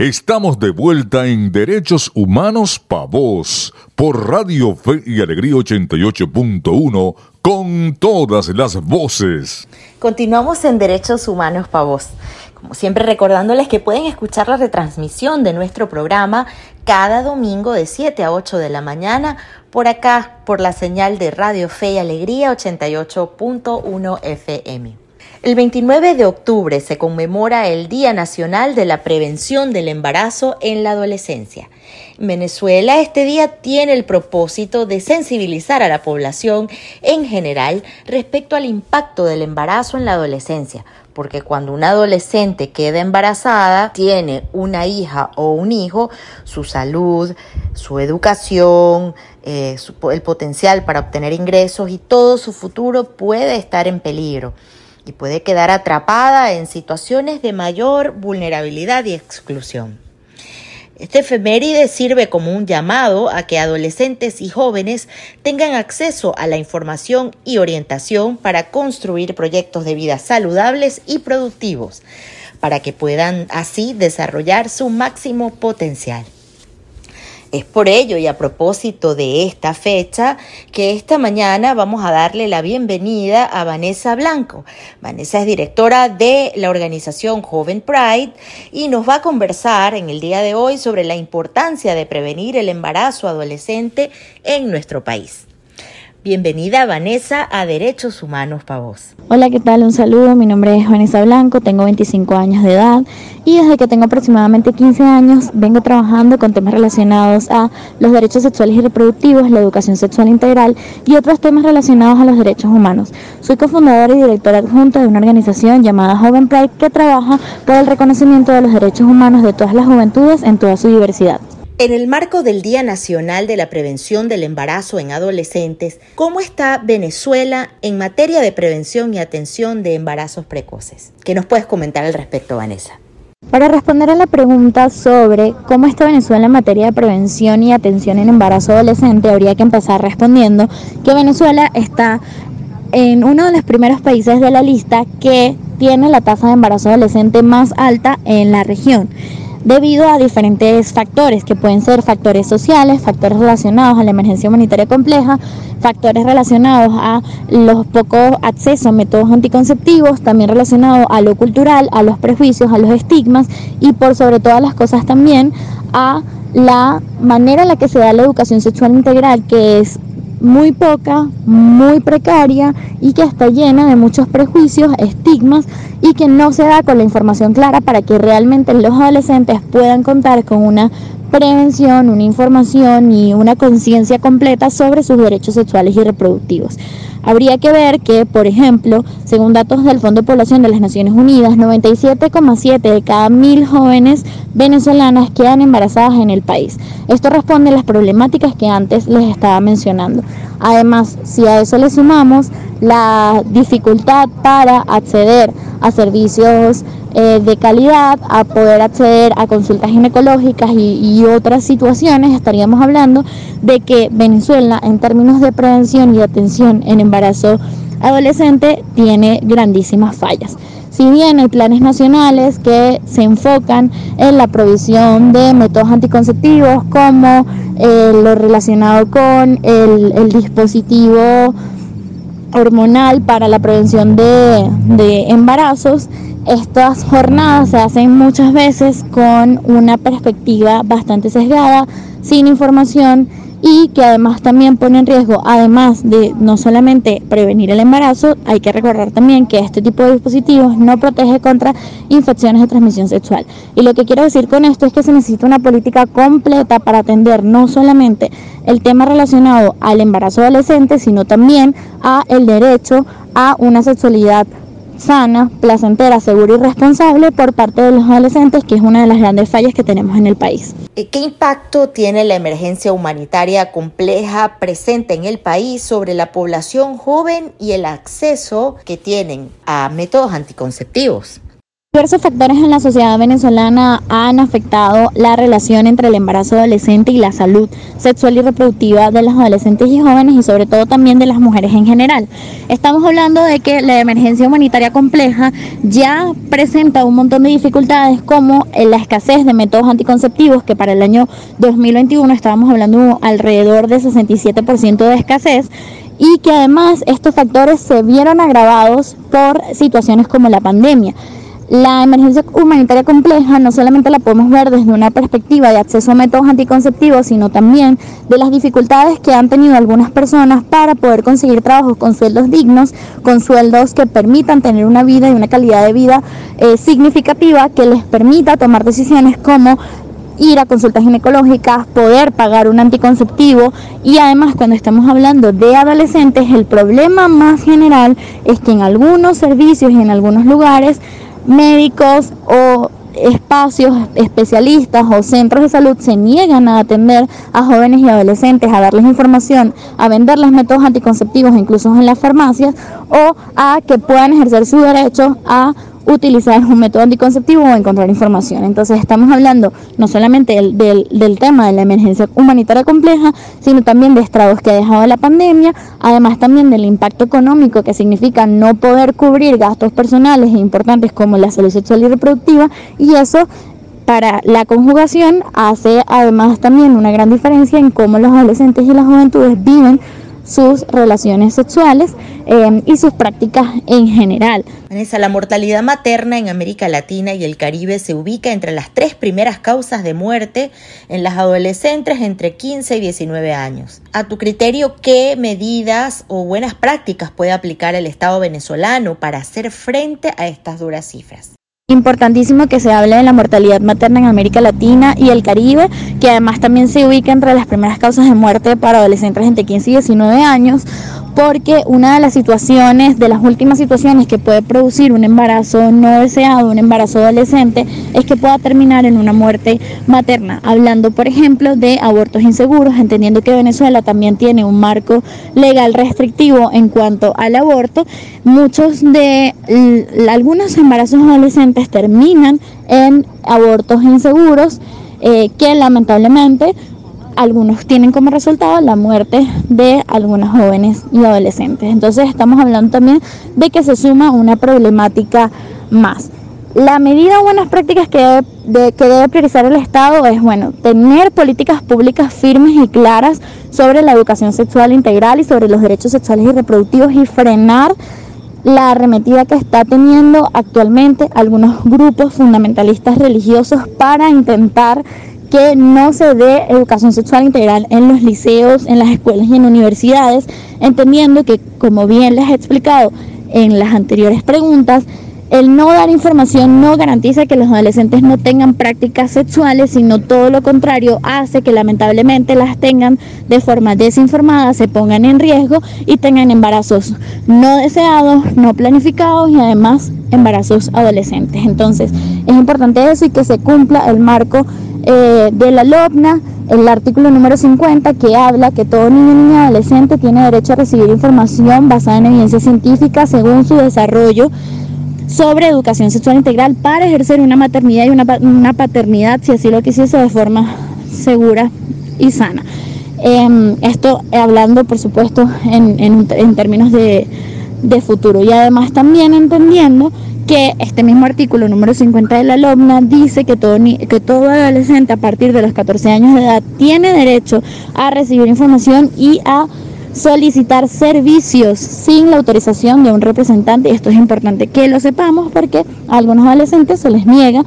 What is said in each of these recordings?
Estamos de vuelta en Derechos Humanos Pa' Vos por Radio Fe y Alegría 88.1 con todas las voces. Continuamos en Derechos Humanos Pa' Vos. Como siempre recordándoles que pueden escuchar la retransmisión de nuestro programa cada domingo de 7 a 8 de la mañana por acá, por la señal de Radio Fe y Alegría 88.1 FM. El 29 de octubre se conmemora el Día Nacional de la Prevención del Embarazo en la Adolescencia. En Venezuela este día tiene el propósito de sensibilizar a la población en general respecto al impacto del embarazo en la adolescencia, porque cuando una adolescente queda embarazada, tiene una hija o un hijo, su salud, su educación, eh, el potencial para obtener ingresos y todo su futuro puede estar en peligro y puede quedar atrapada en situaciones de mayor vulnerabilidad y exclusión. Este efeméride sirve como un llamado a que adolescentes y jóvenes tengan acceso a la información y orientación para construir proyectos de vida saludables y productivos, para que puedan así desarrollar su máximo potencial. Es por ello y a propósito de esta fecha que esta mañana vamos a darle la bienvenida a Vanessa Blanco. Vanessa es directora de la organización Joven Pride y nos va a conversar en el día de hoy sobre la importancia de prevenir el embarazo adolescente en nuestro país. Bienvenida Vanessa a Derechos Humanos para vos. Hola, ¿qué tal? Un saludo. Mi nombre es Vanessa Blanco, tengo 25 años de edad y desde que tengo aproximadamente 15 años vengo trabajando con temas relacionados a los derechos sexuales y reproductivos, la educación sexual integral y otros temas relacionados a los derechos humanos. Soy cofundadora y directora adjunta de una organización llamada Joven Pride que trabaja por el reconocimiento de los derechos humanos de todas las juventudes en toda su diversidad. En el marco del Día Nacional de la Prevención del Embarazo en Adolescentes, ¿cómo está Venezuela en materia de prevención y atención de embarazos precoces? ¿Qué nos puedes comentar al respecto, Vanessa? Para responder a la pregunta sobre cómo está Venezuela en materia de prevención y atención en embarazo adolescente, habría que empezar respondiendo que Venezuela está en uno de los primeros países de la lista que tiene la tasa de embarazo adolescente más alta en la región debido a diferentes factores, que pueden ser factores sociales, factores relacionados a la emergencia humanitaria compleja, factores relacionados a los pocos accesos a métodos anticonceptivos, también relacionados a lo cultural, a los prejuicios, a los estigmas y por sobre todas las cosas también a la manera en la que se da la educación sexual integral, que es muy poca, muy precaria y que está llena de muchos prejuicios, estigmas y que no se da con la información clara para que realmente los adolescentes puedan contar con una prevención, una información y una conciencia completa sobre sus derechos sexuales y reproductivos. Habría que ver que, por ejemplo, según datos del Fondo de Población de las Naciones Unidas, 97,7 de cada mil jóvenes venezolanas quedan embarazadas en el país. Esto responde a las problemáticas que antes les estaba mencionando. Además, si a eso le sumamos la dificultad para acceder a servicios eh, de calidad, a poder acceder a consultas ginecológicas y, otras situaciones, estaríamos hablando de que Venezuela en términos de prevención y atención en embarazo adolescente tiene grandísimas fallas. Si bien hay planes nacionales que se enfocan en la provisión de métodos anticonceptivos como eh, lo relacionado con el, dispositivo hormonal para la prevención de, de embarazos, estas jornadas se hacen muchas veces con una perspectiva bastante sesgada, sin información y que además también pone en riesgo, además de no solamente prevenir el embarazo, hay que recordar también que este tipo de dispositivos no protege contra infecciones de transmisión sexual. Y lo que quiero decir con esto es que se necesita una política completa para atender no solamente el tema relacionado al embarazo adolescente, sino también a el derecho a una sexualidad sana, placentera, segura y responsable por parte de los adolescentes, que es una de las grandes fallas que tenemos en el país. ¿Qué impacto tiene la emergencia humanitaria compleja presente en el país sobre la población joven y el acceso que tienen a métodos anticonceptivos? Diversos factores en la sociedad venezolana han afectado la relación entre el embarazo adolescente y la salud sexual y reproductiva de los adolescentes y jóvenes y sobre todo también de las mujeres en general. Estamos hablando de que la emergencia humanitaria compleja ya presenta un montón de dificultades como la escasez de métodos anticonceptivos que para el año 2021 estábamos hablando alrededor de 67% de escasez y que además estos factores se vieron agravados por situaciones como la pandemia. La emergencia humanitaria compleja no solamente la podemos ver desde una perspectiva de acceso a métodos anticonceptivos, sino también de las dificultades que han tenido algunas personas para poder conseguir trabajos con sueldos dignos, con sueldos que permitan tener una vida y una calidad de vida eh, significativa que les permita tomar decisiones como ir a consultas ginecológicas, poder pagar un anticonceptivo. Y además cuando estamos hablando de adolescentes el problema más general es que en algunos servicios y en algunos lugares médicos o espacios especialistas o centros de salud se niegan a atender a jóvenes y adolescentes, a darles información, a venderles métodos anticonceptivos incluso en las farmacias o a que puedan ejercer su derecho a utilizar un método anticonceptivo o encontrar información. Entonces estamos hablando no solamente del, del, tema de la emergencia humanitaria compleja, sino también de estragos que ha dejado la pandemia, además también del impacto económico que significa no poder cubrir gastos personales importantes como la salud sexual y reproductiva y eso para la conjugación hace además también una gran diferencia en cómo los adolescentes y las juventudes viven sus relaciones sexuales em, y sus prácticas en general. Vanessa, la mortalidad materna en América Latina y el Caribe se ubica entre las tres primeras causas de muerte en las adolescentes entre 15 y 19 años. A tu criterio, ¿qué medidas o buenas prácticas puede aplicar el Estado venezolano para hacer frente a estas duras cifras? Importantísimo que se hable de la mortalidad materna en América Latina y el Caribe, que además también se ubica entre las primeras causas de muerte para adolescentes entre 15 y 19 años, porque una de las situaciones, de las últimas situaciones que puede producir un embarazo no deseado, un embarazo adolescente, es que pueda terminar en una muerte materna. Hablando, por ejemplo, de abortos inseguros, entendiendo que Venezuela también tiene un marco legal restrictivo en cuanto al aborto, muchos de algunos embarazos adolescentes terminan en abortos inseguros eh, que lamentablemente algunos tienen como resultado la muerte de algunos jóvenes y adolescentes. Entonces estamos hablando también de que se suma una problemática más. La medida o buenas prácticas que debe, que debe priorizar el Estado es, bueno, tener políticas públicas firmes y claras sobre la educación sexual integral y sobre los derechos sexuales y reproductivos y frenar la arremetida que está teniendo actualmente algunos grupos fundamentalistas religiosos para intentar que no se dé educación sexual integral en los liceos, en las escuelas y en universidades, entendiendo que, como bien les he explicado en las anteriores preguntas, el no dar información no garantiza que los adolescentes no tengan prácticas sexuales, sino todo lo contrario, hace que lamentablemente las tengan de forma desinformada, se pongan en riesgo y tengan embarazos no deseados, no planificados y además embarazos adolescentes. Entonces, es importante eso y que se cumpla el marco eh, de la LOPNA, el artículo número 50, que habla que todo niño y niña adolescente tiene derecho a recibir información basada en evidencia científica según su desarrollo sobre educación sexual integral para ejercer una maternidad y una, paternidad, si así lo quisiese, de forma segura y sana. Em, esto hablando, por supuesto, en, términos de, de futuro y además también entendiendo que este mismo artículo número 50 de la LOMNA dice que todo, que todo adolescente a partir de los 14 años de edad tiene derecho a recibir información y a solicitar servicios sin la autorización de un representante. Esto es importante que lo sepamos porque a algunos adolescentes se les niega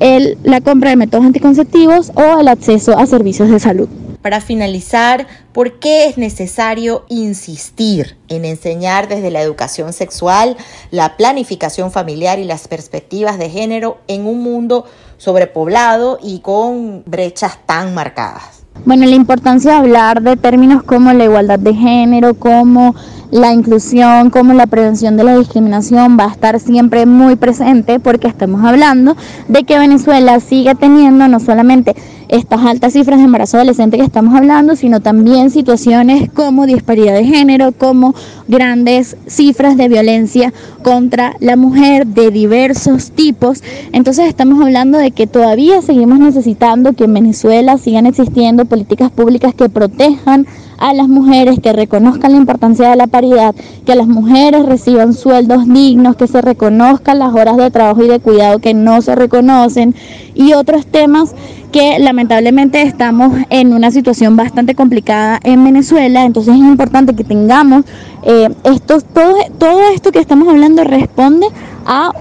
el, la compra de métodos anticonceptivos o el acceso a servicios de salud. Para finalizar, ¿por qué es necesario insistir en enseñar desde la educación sexual, la planificación familiar y las perspectivas de género en un mundo sobrepoblado y con brechas tan marcadas? Bueno, la importancia de hablar de términos como la igualdad de género, como la inclusión, como la prevención de la discriminación va a estar siempre muy presente porque estamos hablando de que Venezuela sigue teniendo no solamente estas altas cifras de embarazo adolescente que estamos hablando, sino también situaciones como disparidad de género, como grandes cifras de violencia contra la mujer de diversos tipos. Entonces estamos hablando de que todavía seguimos necesitando que en Venezuela sigan existiendo políticas públicas que protejan a las mujeres, que reconozcan la importancia de la paridad, que las mujeres reciban sueldos dignos, que se reconozcan las horas de trabajo y de cuidado que no se reconocen y otros temas que lamentablemente estamos en una situación bastante complicada en Venezuela, entonces es importante que tengamos eh, esto, todo, todo esto que estamos hablando responde a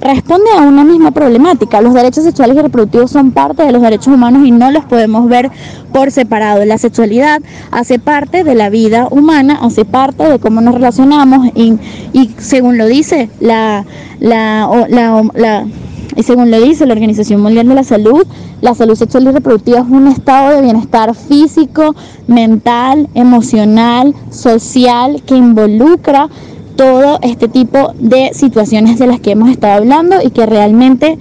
responde a una misma problemática. Los derechos sexuales y reproductivos son parte de los derechos humanos y no los podemos ver por separado. La sexualidad hace parte de la vida humana, hace parte de cómo nos relacionamos y, según lo dice la, la, la, y según lo dice la Organización Mundial de la Salud, la salud sexual y reproductiva es un estado de bienestar físico, mental, emocional, social que involucra todo este tipo de situaciones de las que hemos estado hablando y que realmente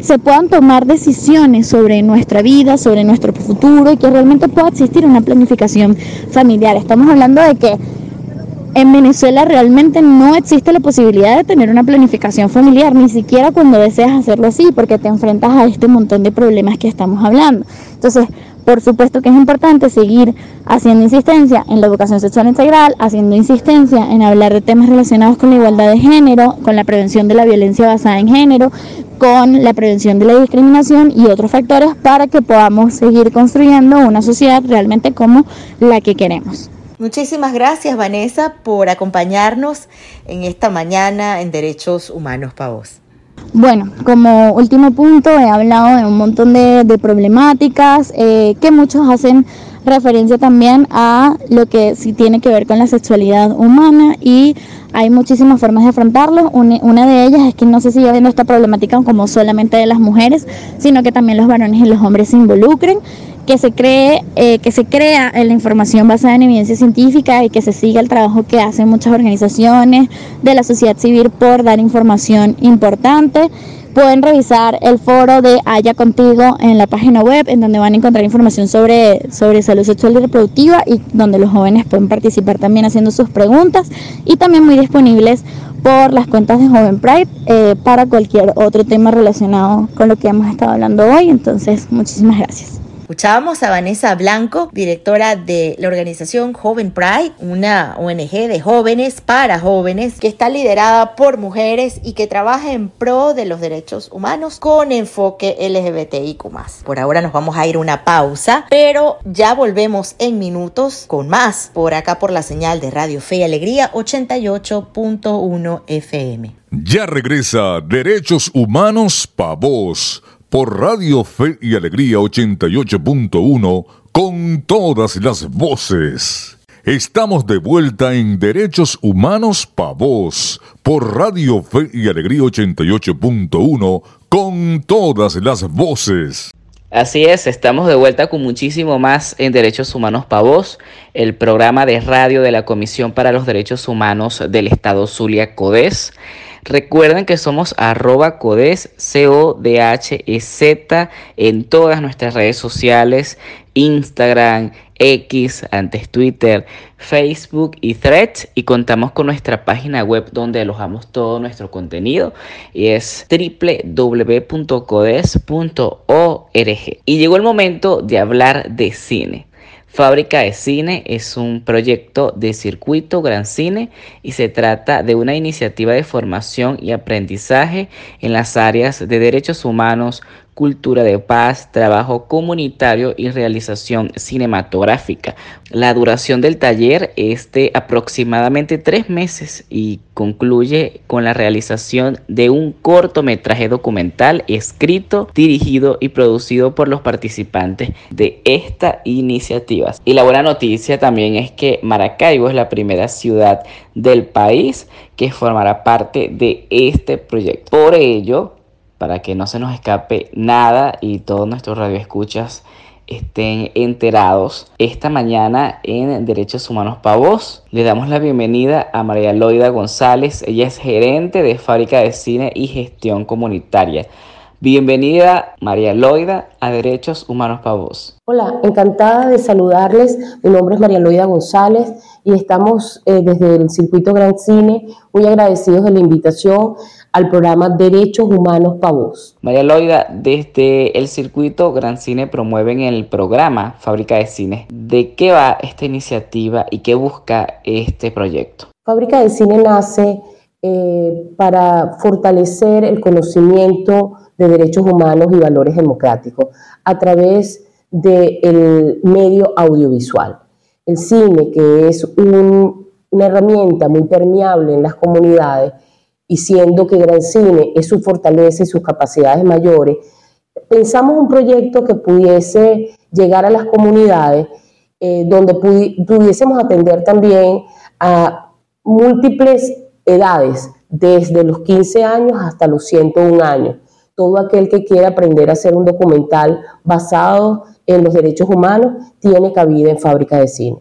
se puedan tomar decisiones sobre nuestra vida, sobre nuestro futuro y que realmente pueda existir una planificación familiar. Estamos hablando de que en Venezuela realmente no existe la posibilidad de tener una planificación familiar, ni siquiera cuando deseas hacerlo así, porque te enfrentas a este montón de problemas que estamos hablando. Entonces, por supuesto que es importante seguir haciendo insistencia en la educación sexual integral, haciendo insistencia en hablar de temas relacionados con la igualdad de género, con la prevención de la violencia basada en género, con la prevención de la discriminación y otros factores para que podamos seguir construyendo una sociedad realmente como la que queremos. Muchísimas gracias Vanessa por acompañarnos en esta mañana en Derechos Humanos para vos. Bueno, como último punto he hablado de un montón de, problemáticas eh, que muchos hacen referencia también a lo que sí tiene que ver con la sexualidad humana y hay muchísimas formas de afrontarlo. Una, de ellas es que no se siga viendo esta problemática como solamente de las mujeres, sino que también los varones y los hombres se involucren que se cree eh, que se crea en la información basada en evidencia científica y que se siga el trabajo que hacen muchas organizaciones de la sociedad civil por dar información importante pueden revisar el foro de Haya Contigo en la página web, en donde van a encontrar información sobre, sobre salud sexual y reproductiva y donde los jóvenes pueden participar también haciendo sus preguntas y también muy disponibles por las cuentas de Joven Pride eh, para cualquier otro tema relacionado con lo que hemos estado hablando hoy. Entonces, muchísimas gracias. Escuchábamos a Vanessa Blanco, directora de la organización Joven Pride, una ONG de jóvenes para jóvenes que está liderada por mujeres y que trabaja en pro de los derechos humanos con enfoque LGBTIQ. Por ahora nos vamos a ir una pausa, pero ya volvemos en minutos con más por acá por la señal de Radio Fe y Alegría 88.1 FM. Ya regresa Derechos Humanos para vos por Radio Fe y Alegría 88.1 con todas las voces. Estamos de vuelta en Derechos Humanos Pa' Vos por Radio Fe y Alegría 88.1 con todas las voces. Así es, estamos de vuelta con muchísimo más en Derechos Humanos Pa' Vos, el programa de radio de la Comisión para los Derechos Humanos del Estado Zulia Codes. Recuerden que somos arroba codes, C-O-D-H-E-Z, en todas nuestras redes sociales, Instagram, X, antes Twitter, Facebook y Threads y contamos con nuestra página web donde alojamos todo nuestro contenido y es www.codes.org. Y llegó el momento de hablar de cine. Fábrica de Cine es un proyecto de circuito Gran Cine y se trata de una iniciativa de formación y aprendizaje en las áreas de derechos humanos, cultura de paz, trabajo comunitario y realización cinematográfica. La duración del taller es de aproximadamente tres meses y concluye con la realización de un cortometraje documental escrito, dirigido y producido por los participantes de esta iniciativa. Y la buena noticia también es que Maracaibo es la primera ciudad del país que formará parte de este proyecto. Por ello, para que no se nos escape nada y todos nuestros radioescuchas estén enterados. Esta mañana en Derechos Humanos para Vos le damos la bienvenida a María Loida González. Ella es gerente de Fábrica de Cine y Gestión Comunitaria. Bienvenida María Loida a Derechos Humanos para Vos. Hola, encantada de saludarles. Mi nombre es María Loida González y estamos eh, desde el Circuito Gran Cine muy agradecidos de la invitación al programa Derechos Humanos para Vos. María Loida, desde el Circuito Gran Cine promueven el programa Fábrica de Cine. ¿De qué va esta iniciativa y qué busca este proyecto? Fábrica de Cine nace eh, para fortalecer el conocimiento de derechos humanos y valores democráticos a través del medio audiovisual. El cine, que es una herramienta muy permeable en las comunidades, y siendo que Gran Cine es su fortaleza y sus capacidades mayores, pensamos un proyecto que pudiese llegar a las comunidades, eh, donde pudiésemos atender también a múltiples edades, desde los 15 años hasta los 101 años. Todo aquel que quiera aprender a hacer un documental basado en los derechos humanos tiene cabida en Fábrica de Cine.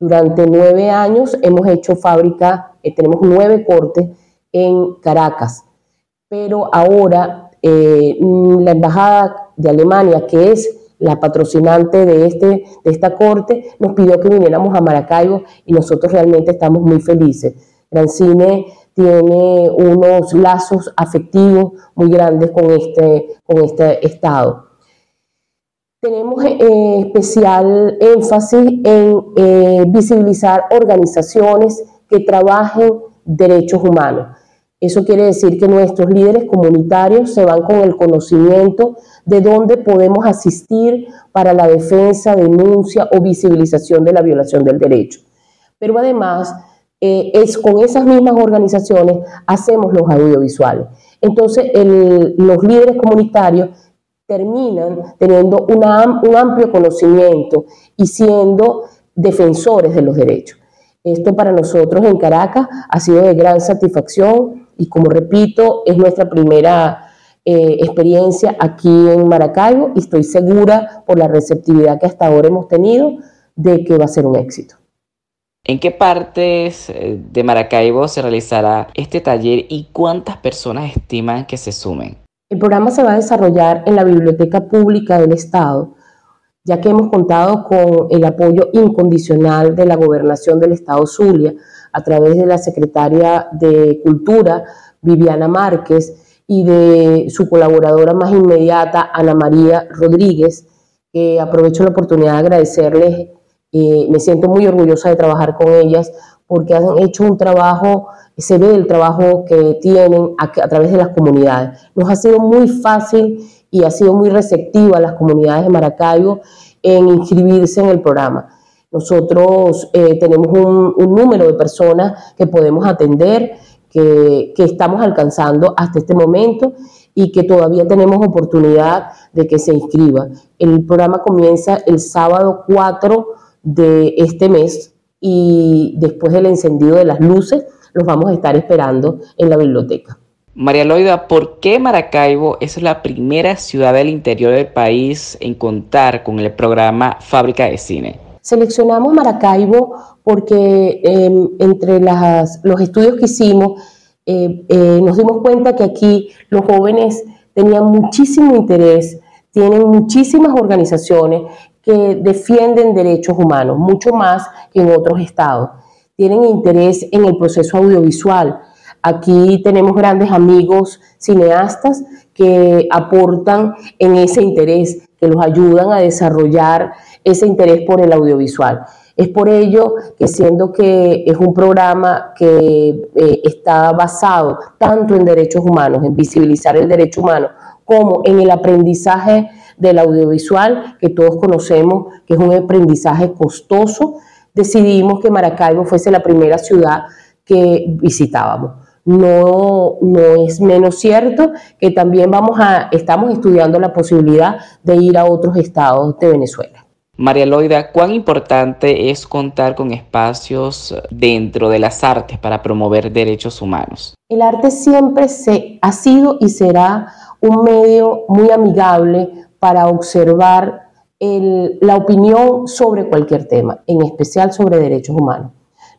Durante nueve años hemos hecho fábrica, eh, tenemos nueve cortes en Caracas, pero ahora eh, la Embajada de Alemania, que es la patrocinante de, este, de esta corte, nos pidió que viniéramos a Maracaibo y nosotros realmente estamos muy felices. Gran Cine tiene unos lazos afectivos muy grandes con este, con este estado. Tenemos eh, especial énfasis en eh, visibilizar organizaciones que trabajen derechos humanos. Eso quiere decir que nuestros líderes comunitarios se van con el conocimiento de dónde podemos asistir para la defensa, denuncia o visibilización de la violación del derecho. Pero además, eh, es con esas mismas organizaciones hacemos los audiovisuales. Entonces, los líderes comunitarios terminan teniendo un amplio conocimiento y siendo defensores de los derechos. Esto para nosotros en Caracas ha sido de gran satisfacción y como repito, es nuestra primera eh, experiencia aquí en Maracaibo y estoy segura por la receptividad que hasta ahora hemos tenido de que va a ser un éxito. ¿En qué partes eh, de Maracaibo se realizará este taller y cuántas personas estiman que se sumen? El programa se va a desarrollar en la Biblioteca Pública del Estado, ya que hemos contado con el apoyo incondicional de la Gobernación del Estado Zulia, a través de la secretaria de Cultura, Viviana Márquez, y de su colaboradora más inmediata, Ana María Rodríguez, que aprovecho la oportunidad de agradecerles. Eh, me siento muy orgullosa de trabajar con ellas porque han hecho un trabajo, se ve el trabajo que tienen a, a través de las comunidades. Nos ha sido muy fácil y ha sido muy receptiva a las comunidades de Maracaibo en inscribirse en el programa. Nosotros eh, tenemos un, número de personas que podemos atender, que, estamos alcanzando hasta este momento y que todavía tenemos oportunidad de que se inscriba. El programa comienza el sábado 4 de este mes y después del encendido de las luces los vamos a estar esperando en la biblioteca. María Loida, ¿por qué Maracaibo es la primera ciudad del interior del país en contar con el programa Fábrica de Cine? Seleccionamos Maracaibo porque em, entre los estudios que hicimos eh, eh, nos dimos cuenta que aquí los jóvenes tenían muchísimo interés, tienen muchísimas organizaciones que defienden derechos humanos, mucho más que en otros estados. Tienen interés en el proceso audiovisual. Aquí tenemos grandes amigos cineastas que aportan en ese interés, que los ayudan a desarrollar ese interés por el audiovisual. Es por ello que siendo que es un programa que eh, está basado tanto en derechos humanos, en visibilizar el derecho humano, como en el aprendizaje del audiovisual, que todos conocemos que es un aprendizaje costoso, decidimos que Maracaibo fuese la primera ciudad que visitábamos. No, no es menos cierto que también vamos a, estamos estudiando la posibilidad de ir a otros estados de Venezuela. María Loida, ¿cuán importante es contar con espacios dentro de las artes para promover derechos humanos? El arte siempre se, ha sido y será un medio muy amigable para observar la opinión sobre cualquier tema, en especial sobre derechos humanos.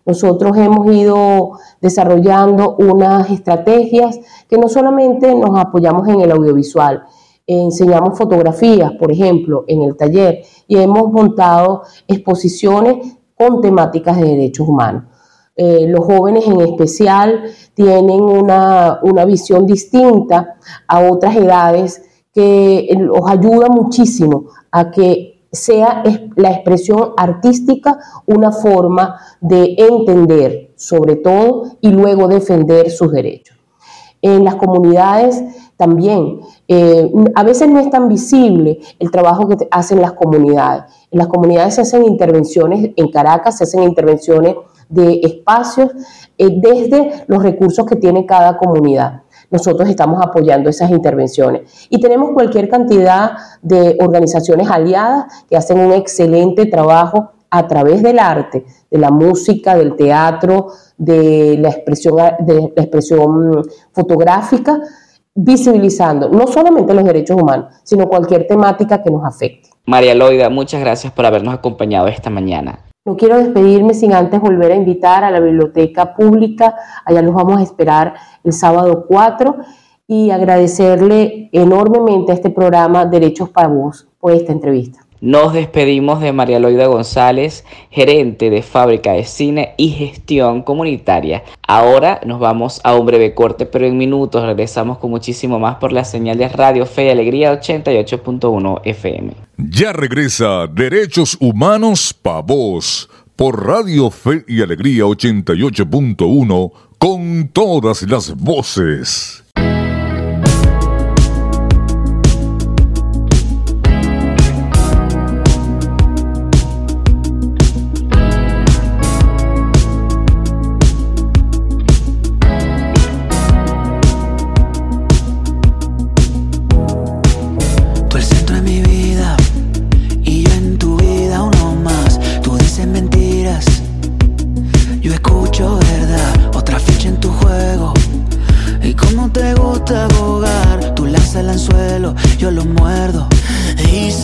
Nosotros hemos ido desarrollando unas estrategias que no solamente nos apoyamos en el audiovisual, enseñamos fotografías, por ejemplo, en el taller y hemos montado exposiciones con temáticas de derechos humanos. Eh, los jóvenes en especial tienen una, una, visión distinta a otras edades que los ayuda muchísimo a que sea la expresión artística una forma de entender sobre todo y luego defender sus derechos. En las comunidades también, eh, a veces no es tan visible el trabajo que hacen las comunidades. En las comunidades se hacen intervenciones, en Caracas se hacen intervenciones de espacios eh, desde los recursos que tiene cada comunidad. Nosotros estamos apoyando esas intervenciones. Y tenemos cualquier cantidad de organizaciones aliadas que hacen un excelente trabajo a través del arte, de la música, del teatro, de la expresión, de la expresión fotográfica, visibilizando no solamente los derechos humanos, sino cualquier temática que nos afecte. María Loida, muchas gracias por habernos acompañado esta mañana. No quiero despedirme sin antes volver a invitar a la biblioteca pública. Allá los vamos a esperar el sábado 4 y agradecerle enormemente a este programa Derechos para Vos por esta entrevista. Nos despedimos de María Loida González, gerente de fábrica de cine y gestión comunitaria. Ahora nos vamos a un breve corte, pero en minutos regresamos con muchísimo más por la señal de Radio Fe y Alegría 88.1 FM. Ya regresa Derechos Humanos Pa' Vos por Radio Fe y Alegría 88.1 con todas las voces.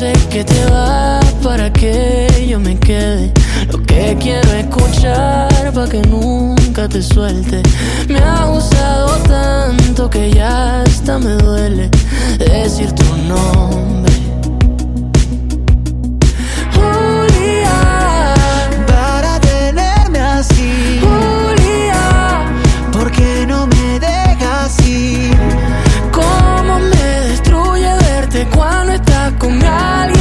sé que te vas para que yo me quede. Lo que quiero escuchar para que nunca te suelte. Me ha usado tanto que ya hasta me duele decir tu nombre. value.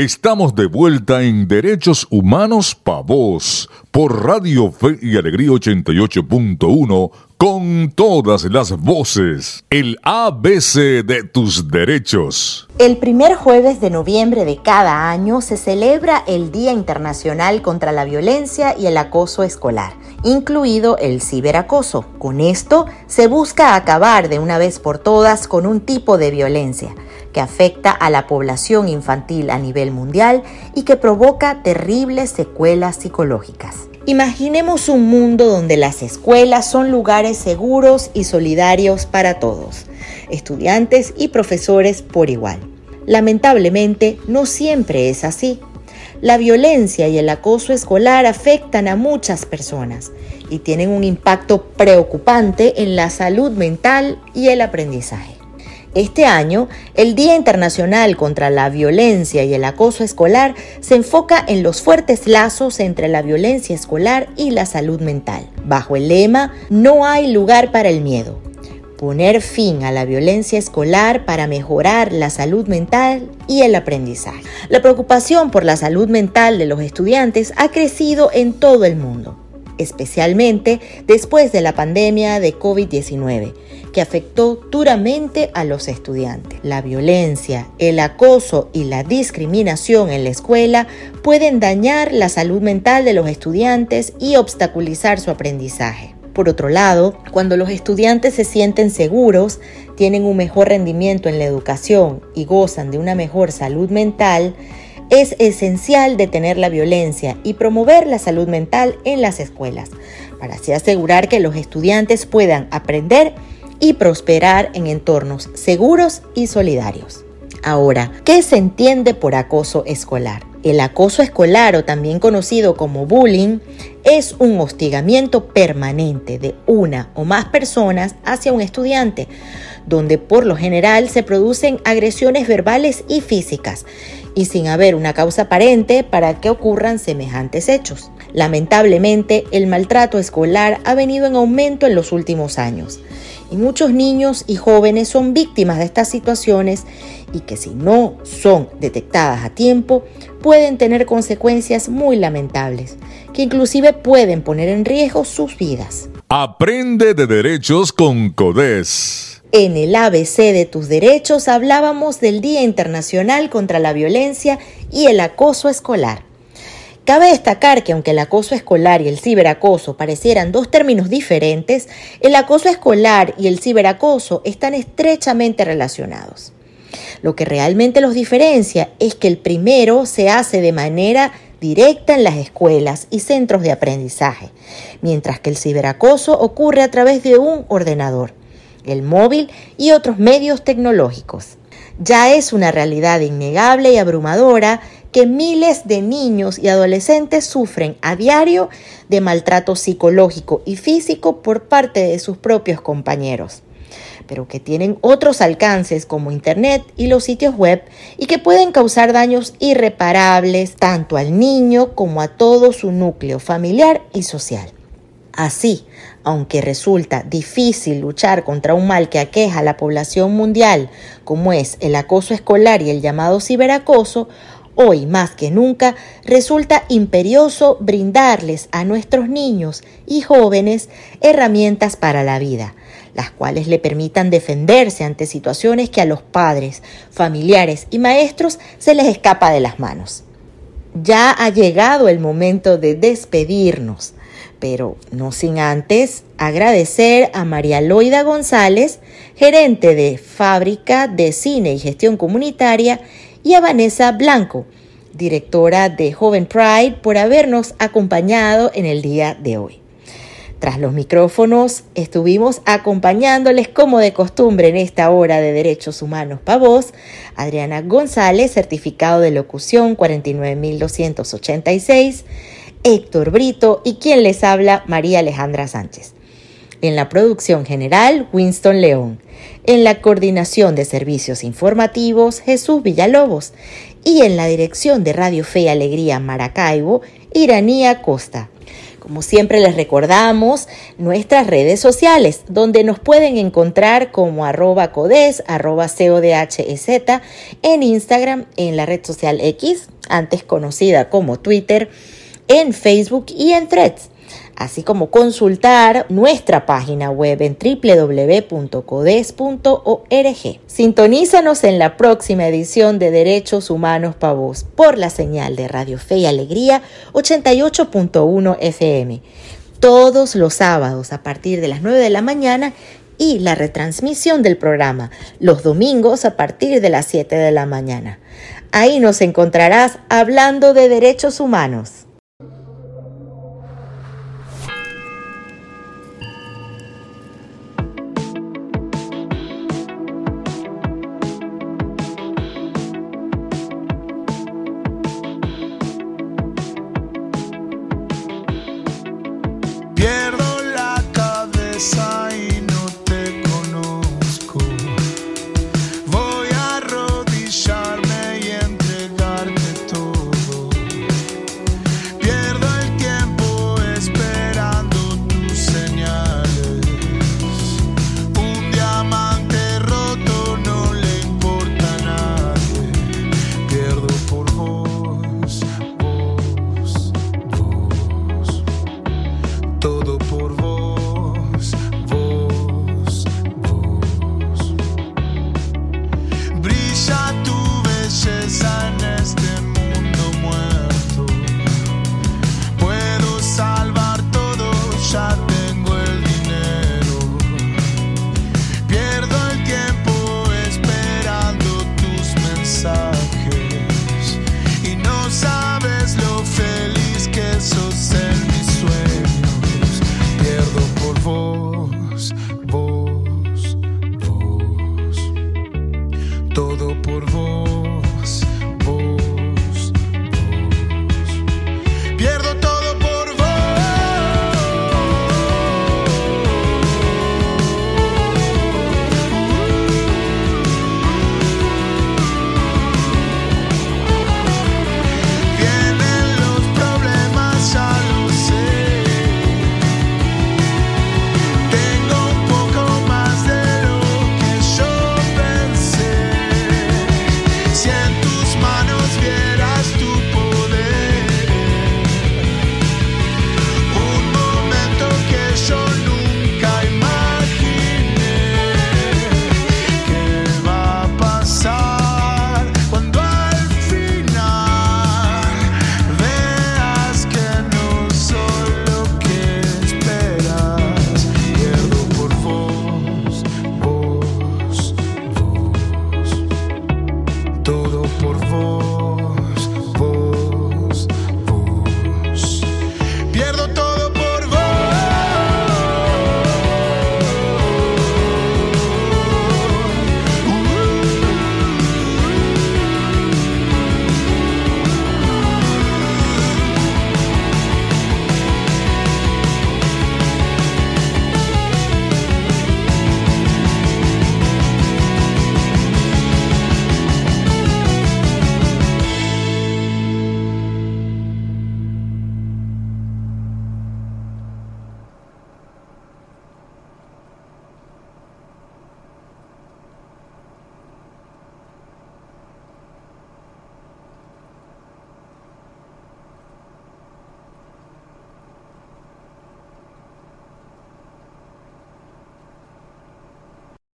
Estamos de vuelta en Derechos Humanos Pa' Voz por Radio Fe y Alegría 88.1 con todas las voces. El ABC de tus derechos. El primer jueves de noviembre de cada año se celebra el Día Internacional contra la Violencia y el Acoso Escolar, incluido el ciberacoso. Con esto se busca acabar de una vez por todas con un tipo de violencia que afecta a la población infantil a nivel mundial y que provoca terribles secuelas psicológicas. Imaginemos un mundo donde las escuelas son lugares seguros y solidarios para todos, estudiantes y profesores por igual. Lamentablemente, no siempre es así. La violencia y el acoso escolar afectan a muchas personas y tienen un impacto preocupante en la salud mental y el aprendizaje. Este año, el Día Internacional contra la Violencia y el Acoso Escolar se enfoca en los fuertes lazos entre la violencia escolar y la salud mental, bajo el lema No hay lugar para el miedo. Poner fin a la violencia escolar para mejorar la salud mental y el aprendizaje. La preocupación por la salud mental de los estudiantes ha crecido en todo el mundo especialmente después de la pandemia de COVID-19, que afectó duramente a los estudiantes. La violencia, el acoso y la discriminación en la escuela pueden dañar la salud mental de los estudiantes y obstaculizar su aprendizaje. Por otro lado, cuando los estudiantes se sienten seguros, tienen un mejor rendimiento en la educación y gozan de una mejor salud mental, es esencial detener la violencia y promover la salud mental en las escuelas, para así asegurar que los estudiantes puedan aprender y prosperar en entornos seguros y solidarios. Ahora, ¿qué se entiende por acoso escolar? El acoso escolar, o también conocido como bullying, es un hostigamiento permanente de una o más personas hacia un estudiante, donde por lo general se producen agresiones verbales y físicas, y sin haber una causa aparente para que ocurran semejantes hechos. Lamentablemente, el maltrato escolar ha venido en aumento en los últimos años y muchos niños y jóvenes son víctimas de estas situaciones y que si no son detectadas a tiempo pueden tener consecuencias muy lamentables, que inclusive pueden poner en riesgo sus vidas. Aprende de derechos con CODES. En el ABC de tus derechos hablábamos del Día Internacional contra la Violencia y el Acoso Escolar. Cabe destacar que aunque el acoso escolar y el ciberacoso parecieran dos términos diferentes, el acoso escolar y el ciberacoso están estrechamente relacionados. Lo que realmente los diferencia es que el primero se hace de manera directa en las escuelas y centros de aprendizaje, mientras que el ciberacoso ocurre a través de un ordenador el móvil y otros medios tecnológicos. Ya es una realidad innegable y abrumadora que miles de niños y adolescentes sufren a diario de maltrato psicológico y físico por parte de sus propios compañeros, pero que tienen otros alcances como Internet y los sitios web y que pueden causar daños irreparables tanto al niño como a todo su núcleo familiar y social. Así, aunque resulta difícil luchar contra un mal que aqueja a la población mundial, como es el acoso escolar y el llamado ciberacoso, hoy más que nunca resulta imperioso brindarles a nuestros niños y jóvenes herramientas para la vida, las cuales le permitan defenderse ante situaciones que a los padres, familiares y maestros se les escapa de las manos. Ya ha llegado el momento de despedirnos pero no sin antes agradecer a María Loida González, gerente de Fábrica de Cine y Gestión Comunitaria, y a Vanessa Blanco, directora de Joven Pride, por habernos acompañado en el día de hoy. Tras los micrófonos estuvimos acompañándoles como de costumbre en esta hora de Derechos Humanos Pavos, Adriana González, certificado de locución 49286, Héctor Brito y quien les habla, María Alejandra Sánchez. En la producción general, Winston León. En la coordinación de servicios informativos, Jesús Villalobos. Y en la dirección de Radio Fe y Alegría Maracaibo, Iranía Costa. Como siempre les recordamos nuestras redes sociales, donde nos pueden encontrar como arroba codes, arroba codhez, en Instagram, en la red social X, antes conocida como Twitter, en Facebook y en Threads así como consultar nuestra página web en www.codes.org. Sintonízanos en la próxima edición de Derechos Humanos para por la señal de Radio Fe y Alegría 88.1 FM. Todos los sábados a partir de las 9 de la mañana y la retransmisión del programa los domingos a partir de las 7 de la mañana. Ahí nos encontrarás hablando de derechos humanos. the sun.